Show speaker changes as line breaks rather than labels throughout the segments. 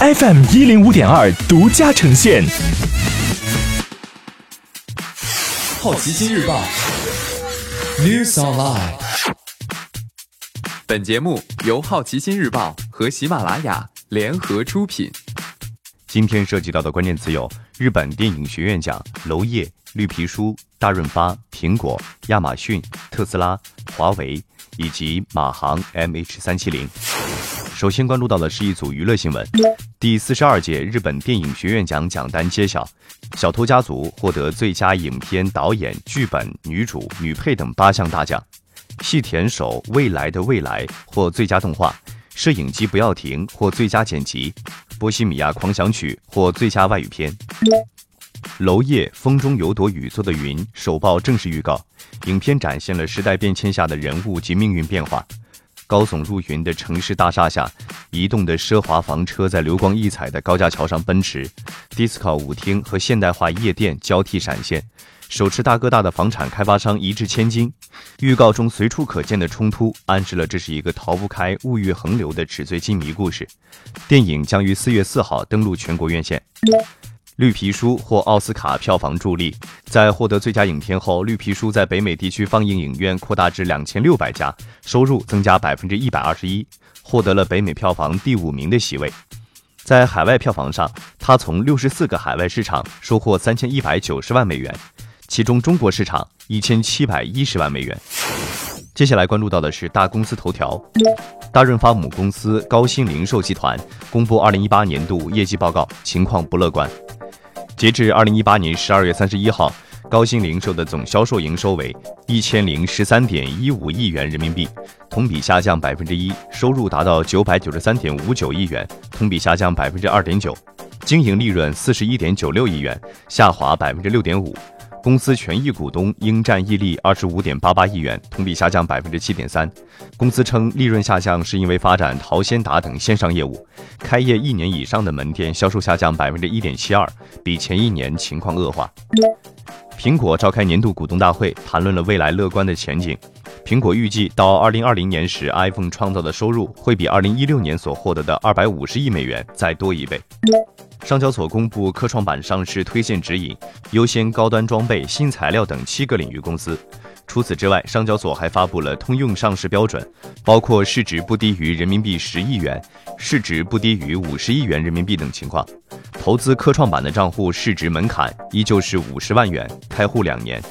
FM 一零五点二独家呈现。
好奇心日报，News Online。
本节目由好奇心日报和喜马拉雅联合出品。
今天涉及到的关键词有：日本电影学院奖、娄烨、绿皮书、大润发、苹果、亚马逊、特斯拉、华为以及马航 MH 三七零。首先关注到的是一组娱乐新闻：第四十二届日本电影学院奖奖单揭晓，《小偷家族》获得最佳影片导演、剧本、女主、女配等八项大奖，《细田守未来的未来》获最佳动画，《摄影机不要停》获最佳剪辑，《波西米亚狂想曲》获最佳外语片。娄烨《风中有朵雨做的云》首曝正式预告，影片展现了时代变迁下的人物及命运变化。高耸入云的城市大厦下，移动的奢华房车在流光溢彩的高架桥上奔驰，disco 舞厅和现代化夜店交替闪现，手持大哥大的房产开发商一掷千金。预告中随处可见的冲突，暗示了这是一个逃不开物欲横流的纸醉金迷故事。电影将于四月四号登陆全国院线。绿皮书获奥斯卡票房助力，在获得最佳影片后，绿皮书在北美地区放映影院扩大至两千六百家，收入增加百分之一百二十一，获得了北美票房第五名的席位。在海外票房上，它从六十四个海外市场收获三千一百九十万美元，其中中国市场一千七百一十万美元。接下来关注到的是大公司头条，大润发母公司高鑫零售集团公布二零一八年度业绩报告，情况不乐观。截至二零一八年十二月三十一号，高鑫零售的总销售营收为一千零十三点一五亿元人民币，同比下降百分之一；收入达到九百九十三点五九亿元，同比下降百分之二点九；经营利润四十一点九六亿元，下滑百分之六点五。公司权益股东应占溢利二十五点八八亿元，同比下降百分之七点三。公司称，利润下降是因为发展淘鲜达等线上业务，开业一年以上的门店销售下降百分之一点七二，比前一年情况恶化。苹果召开年度股东大会，谈论了未来乐观的前景。苹果预计到二零二零年时，iPhone 创造的收入会比二零一六年所获得的二百五十亿美元再多一倍。上交所公布科创板上市推荐指引，优先高端装备、新材料等七个领域公司。除此之外，上交所还发布了通用上市标准，包括市值不低于人民币十亿元、市值不低于五十亿元人民币等情况。投资科创板的账户市值门槛依旧是五十万元，开户两年。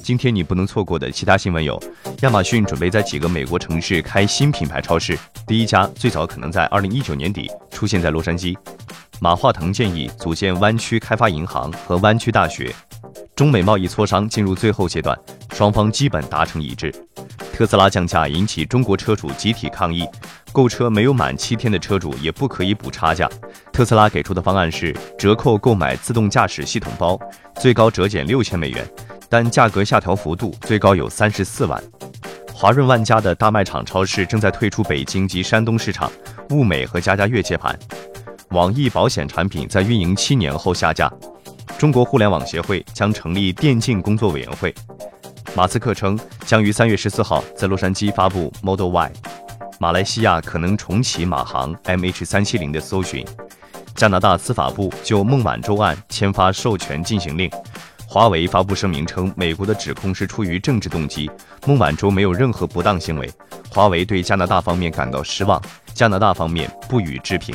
今天你不能错过的其他新闻有：亚马逊准备在几个美国城市开新品牌超市，第一家最早可能在二零一九年底出现在洛杉矶。马化腾建议组建湾区开发银行和湾区大学。中美贸易磋商进入最后阶段，双方基本达成一致。特斯拉降价引起中国车主集体抗议，购车没有满七天的车主也不可以补差价。特斯拉给出的方案是折扣购买自动驾驶系统包，最高折减六千美元，但价格下调幅度最高有三十四万。华润万家的大卖场超市正在退出北京及山东市场，物美和家家悦接盘。网易保险产品在运营七年后下架。中国互联网协会将成立电竞工作委员会。马斯克称将于三月十四号在洛杉矶发布 Model Y。马来西亚可能重启马航 MH 三七零的搜寻。加拿大司法部就孟晚舟案签发授权进行令。华为发布声明称，美国的指控是出于政治动机，孟晚舟没有任何不当行为。华为对加拿大方面感到失望，加拿大方面不予置评。